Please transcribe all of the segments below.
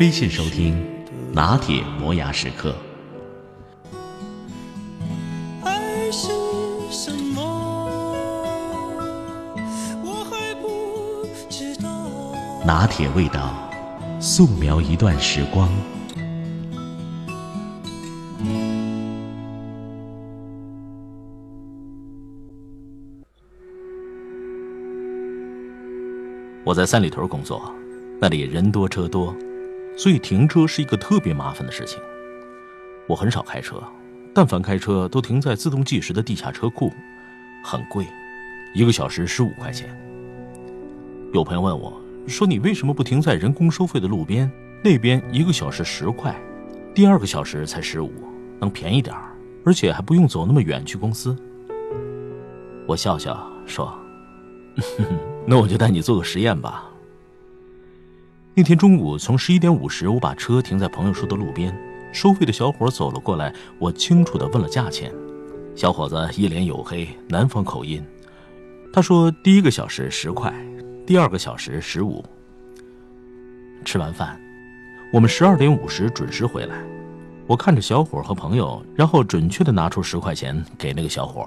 微信收听拿铁磨牙时刻。爱是什么？我还不知道。拿铁味道，素描一段时光。我在三里屯工作，那里人多车多，所以停车是一个特别麻烦的事情。我很少开车，但凡开车都停在自动计时的地下车库，很贵，一个小时十五块钱。有朋友问我，说你为什么不停在人工收费的路边？那边一个小时十块，第二个小时才十五，能便宜点，而且还不用走那么远去公司。我笑笑说。那我就带你做个实验吧。那天中午，从十一点五十，我把车停在朋友说的路边，收费的小伙走了过来，我清楚的问了价钱。小伙子一脸黝黑，南方口音，他说第一个小时十块，第二个小时十五。吃完饭，我们十二点五十准时回来。我看着小伙和朋友，然后准确的拿出十块钱给那个小伙。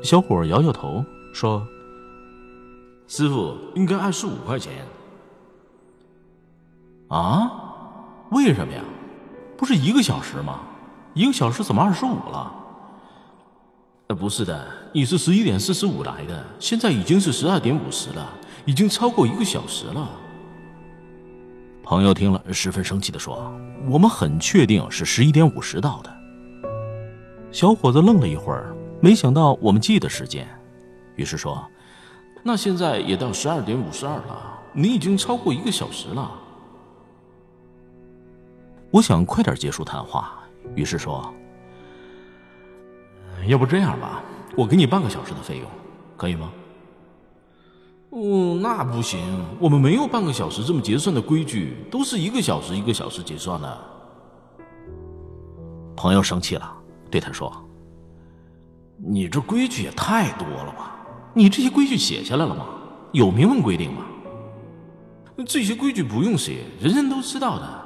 小伙摇摇头说。师傅应该二十五块钱。啊？为什么呀？不是一个小时吗？一个小时怎么二十五了？呃，不是的，你是十一点四十五来的，现在已经是十二点五十了，已经超过一个小时了。朋友听了，十分生气的说：“我们很确定是十一点五十到的。”小伙子愣了一会儿，没想到我们记得时间，于是说。那现在也到十二点五十二了，你已经超过一个小时了。我想快点结束谈话，于是说：“要不这样吧，我给你半个小时的费用，可以吗？”“哦，那不行，我们没有半个小时这么结算的规矩，都是一个小时一个小时结算的。”朋友生气了，对他说：“你这规矩也太多了吧？”你这些规矩写下来了吗？有明文规定吗？这些规矩不用写，人人都知道的。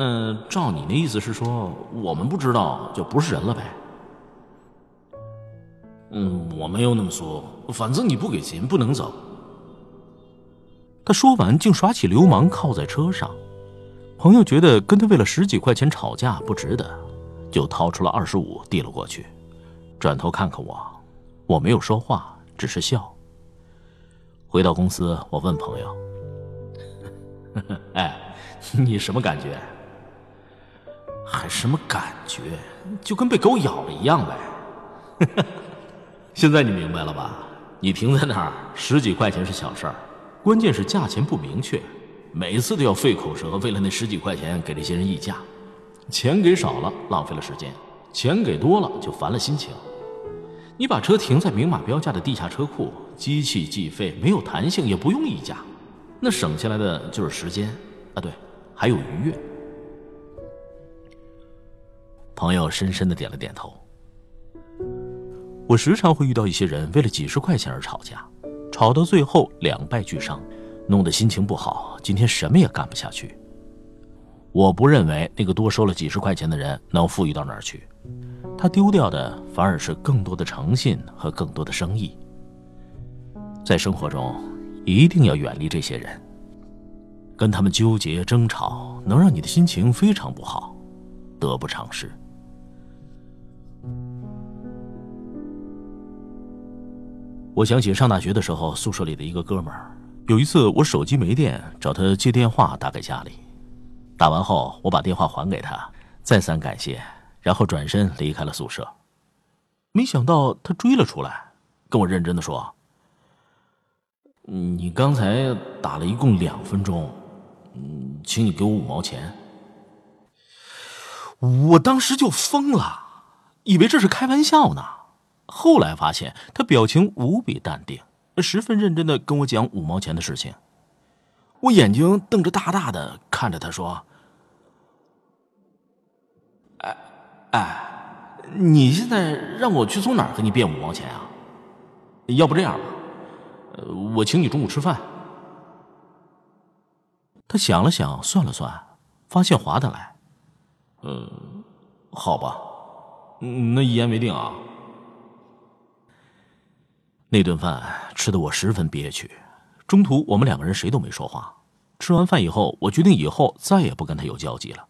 那照你那意思是说，我们不知道就不是人了呗？嗯，我没有那么说，反正你不给钱不能走。他说完，竟耍起流氓，靠在车上。朋友觉得跟他为了十几块钱吵架不值得，就掏出了二十五递了过去，转头看看我。我没有说话，只是笑。回到公司，我问朋友：“ 哎，你什么感觉？还什么感觉？就跟被狗咬了一样呗。现在你明白了吧？你停在那儿，十几块钱是小事儿，关键是价钱不明确，每次都要费口舌，为了那十几块钱给这些人议价。钱给少了，浪费了时间；钱给多了，就烦了心情。”你把车停在明码标价的地下车库，机器计费没有弹性，也不用议价，那省下来的就是时间啊，对，还有愉悦。朋友深深的点了点头。我时常会遇到一些人为了几十块钱而吵架，吵到最后两败俱伤，弄得心情不好，今天什么也干不下去。我不认为那个多收了几十块钱的人能富裕到哪儿去。他丢掉的反而是更多的诚信和更多的生意。在生活中，一定要远离这些人。跟他们纠结争吵，能让你的心情非常不好，得不偿失。我想起上大学的时候，宿舍里的一个哥们儿，有一次我手机没电，找他接电话打给家里，打完后我把电话还给他，再三感谢。然后转身离开了宿舍，没想到他追了出来，跟我认真的说：“你刚才打了一共两分钟，嗯，请你给我五毛钱。我当时就疯了，以为这是开玩笑呢。后来发现他表情无比淡定，十分认真的跟我讲五毛钱的事情。我眼睛瞪着大大的看着他说：“哎哎，你现在让我去从哪儿给你变五毛钱啊？要不这样吧，我请你中午吃饭。”他想了想，算了算，发现划得来。嗯，好吧，那一言为定啊。那顿饭吃的我十分憋屈，中途我们两个人谁都没说话。吃完饭以后，我决定以后再也不跟他有交集了。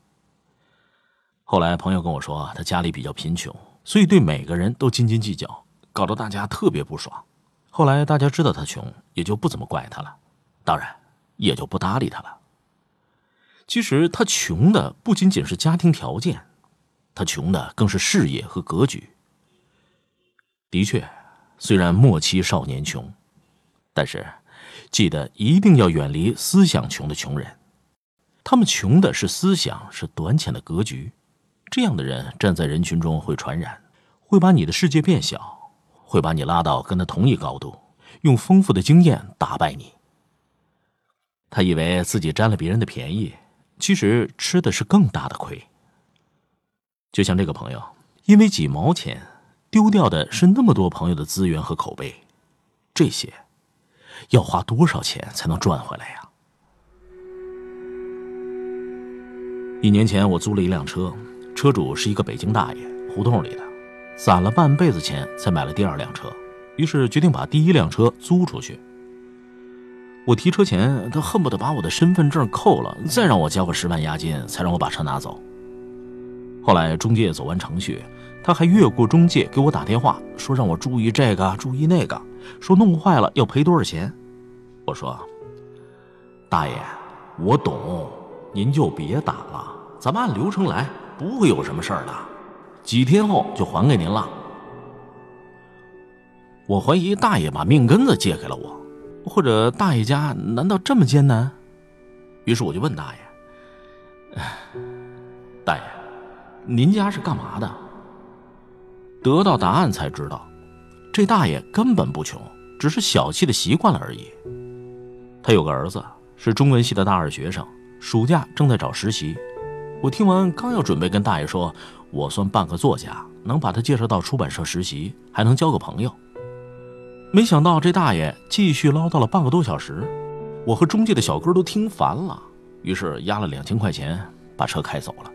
后来朋友跟我说，他家里比较贫穷，所以对每个人都斤斤计较，搞得大家特别不爽。后来大家知道他穷，也就不怎么怪他了，当然也就不搭理他了。其实他穷的不仅仅是家庭条件，他穷的更是事业和格局。的确，虽然莫欺少年穷，但是记得一定要远离思想穷的穷人。他们穷的是思想，是短浅的格局。这样的人站在人群中会传染，会把你的世界变小，会把你拉到跟他同一高度，用丰富的经验打败你。他以为自己占了别人的便宜。其实吃的是更大的亏。就像这个朋友，因为几毛钱，丢掉的是那么多朋友的资源和口碑，这些要花多少钱才能赚回来呀？一年前我租了一辆车，车主是一个北京大爷，胡同里的，攒了半辈子钱才买了第二辆车，于是决定把第一辆车租出去。我提车前，他恨不得把我的身份证扣了，再让我交个十万押金，才让我把车拿走。后来中介走完程序，他还越过中介给我打电话，说让我注意这个，注意那个，说弄坏了要赔多少钱。我说：“大爷，我懂，您就别打了，咱们按流程来，不会有什么事儿的，几天后就还给您了。”我怀疑大爷把命根子借给了我。或者大爷家难道这么艰难？于是我就问大爷：“大爷，您家是干嘛的？”得到答案才知道，这大爷根本不穷，只是小气的习惯了而已。他有个儿子是中文系的大二学生，暑假正在找实习。我听完刚要准备跟大爷说，我算半个作家，能把他介绍到出版社实习，还能交个朋友。没想到这大爷继续唠叨了半个多小时，我和中介的小哥都听烦了，于是押了两千块钱把车开走了。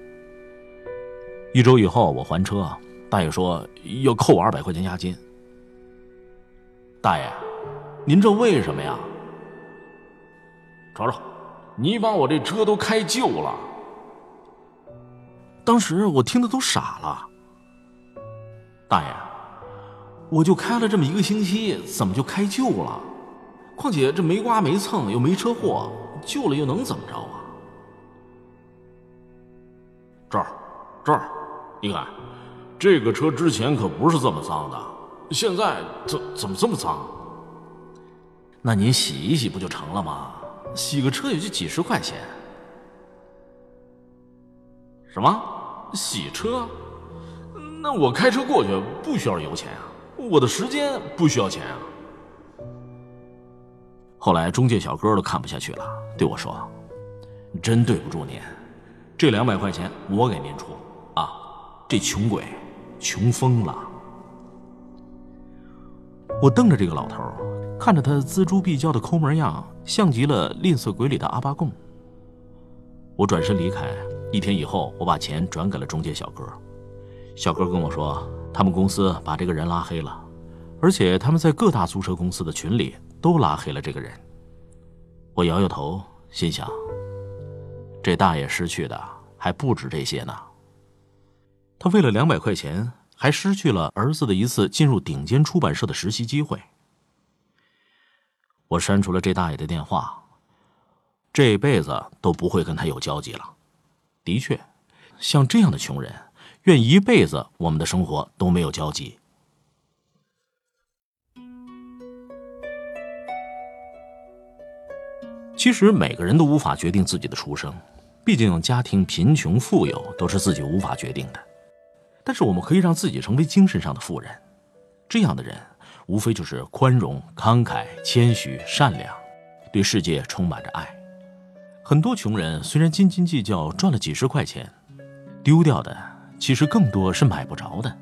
一周以后我还车，大爷说要扣我二百块钱押金。大爷，您这为什么呀？瞅瞅，你把我这车都开旧了。当时我听的都傻了，大爷。我就开了这么一个星期，怎么就开旧了？况且这没刮没蹭，又没车祸，旧了又能怎么着啊？这儿，这儿，你看，这个车之前可不是这么脏的，现在怎怎么这么脏？那您洗一洗不就成了吗？洗个车也就几十块钱。什么？洗车？那我开车过去不需要油钱啊？我的时间不需要钱啊！后来中介小哥都看不下去了，对我说：“真对不住您，这两百块钱我给您出啊！这穷鬼穷疯了。”我瞪着这个老头，看着他锱铢必较的抠门样，像极了吝啬鬼里的阿巴贡。我转身离开。一天以后，我把钱转给了中介小哥，小哥跟我说。他们公司把这个人拉黑了，而且他们在各大租车公司的群里都拉黑了这个人。我摇摇头，心想：这大爷失去的还不止这些呢。他为了两百块钱，还失去了儿子的一次进入顶尖出版社的实习机会。我删除了这大爷的电话，这辈子都不会跟他有交集了。的确，像这样的穷人。愿一辈子我们的生活都没有交集。其实每个人都无法决定自己的出生，毕竟家庭贫穷富有都是自己无法决定的。但是我们可以让自己成为精神上的富人，这样的人无非就是宽容、慷慨、谦虚、善良，对世界充满着爱。很多穷人虽然斤斤计较赚了几十块钱，丢掉的其实更多是买不着的。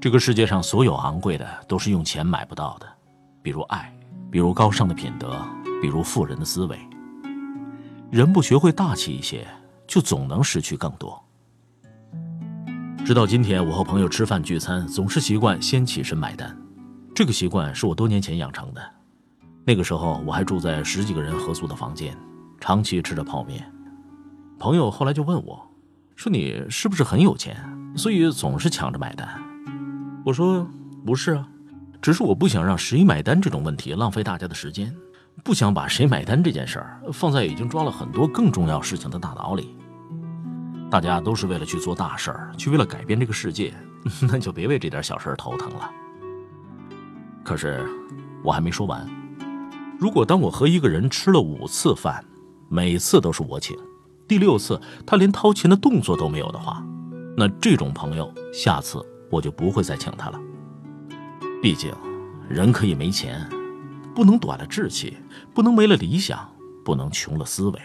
这个世界上所有昂贵的都是用钱买不到的，比如爱，比如高尚的品德，比如富人的思维。人不学会大气一些，就总能失去更多。直到今天，我和朋友吃饭聚餐，总是习惯先起身买单。这个习惯是我多年前养成的。那个时候我还住在十几个人合租的房间，长期吃着泡面。朋友后来就问我，说你是不是很有钱，所以总是抢着买单？我说不是啊，只是我不想让谁买单这种问题浪费大家的时间，不想把谁买单这件事儿放在已经装了很多更重要事情的大脑里。大家都是为了去做大事儿，去为了改变这个世界，那就别为这点小事头疼了。可是我还没说完，如果当我和一个人吃了五次饭，每次都是我请，第六次他连掏钱的动作都没有的话，那这种朋友下次。我就不会再请他了。毕竟，人可以没钱，不能短了志气，不能没了理想，不能穷了思维，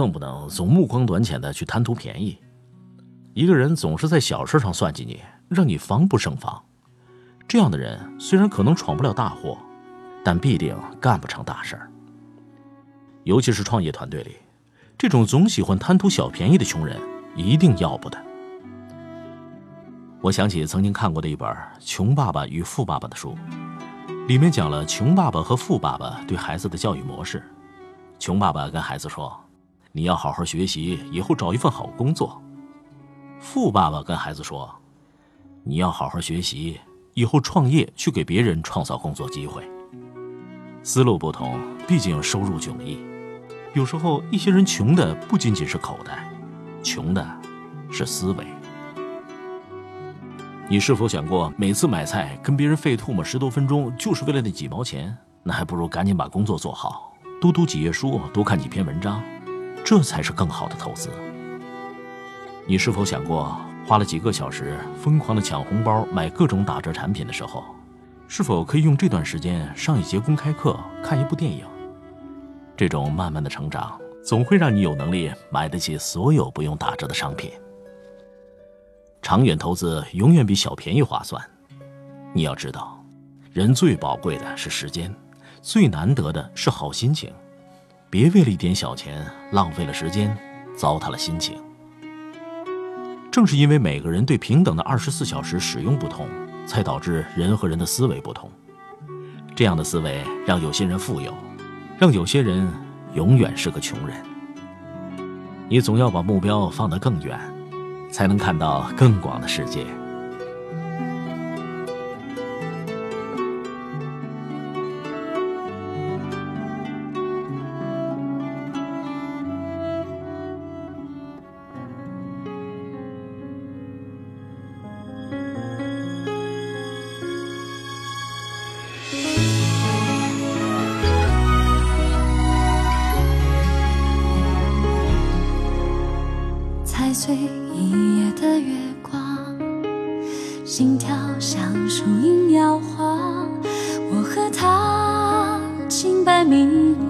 更不能总目光短浅的去贪图便宜。一个人总是在小事上算计你，让你防不胜防。这样的人虽然可能闯不了大祸，但必定干不成大事儿。尤其是创业团队里，这种总喜欢贪图小便宜的穷人，一定要不得。我想起曾经看过的一本《穷爸爸与富爸爸》的书，里面讲了穷爸爸和富爸爸对孩子的教育模式。穷爸爸跟孩子说：“你要好好学习，以后找一份好工作。”富爸爸跟孩子说：“你要好好学习，以后创业去给别人创造工作机会。”思路不同，毕竟收入迥异。有时候，一些人穷的不仅仅是口袋，穷的是思维。你是否想过，每次买菜跟别人费吐沫十多分钟，就是为了那几毛钱？那还不如赶紧把工作做好，多读几页书，多看几篇文章，这才是更好的投资。你是否想过，花了几个小时疯狂的抢红包、买各种打折产品的时候，是否可以用这段时间上一节公开课、看一部电影？这种慢慢的成长，总会让你有能力买得起所有不用打折的商品。长远投资永远比小便宜划算。你要知道，人最宝贵的是时间，最难得的是好心情。别为了一点小钱浪费了时间，糟蹋了心情。正是因为每个人对平等的二十四小时使用不同，才导致人和人的思维不同。这样的思维让有些人富有，让有些人永远是个穷人。你总要把目标放得更远。才能看到更广的世界。明。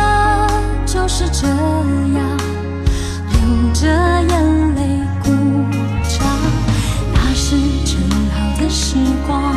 是这样，流着眼泪鼓掌。那是正好的时光，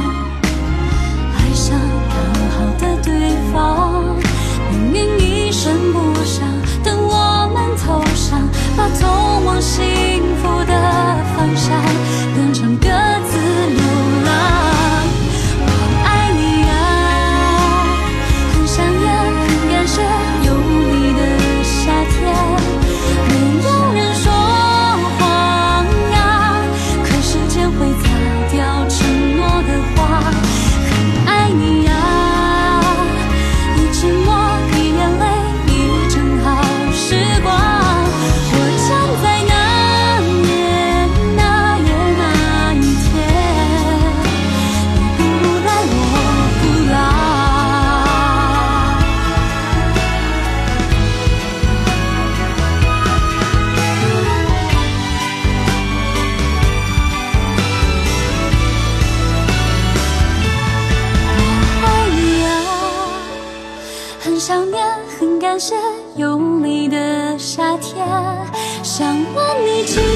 想问你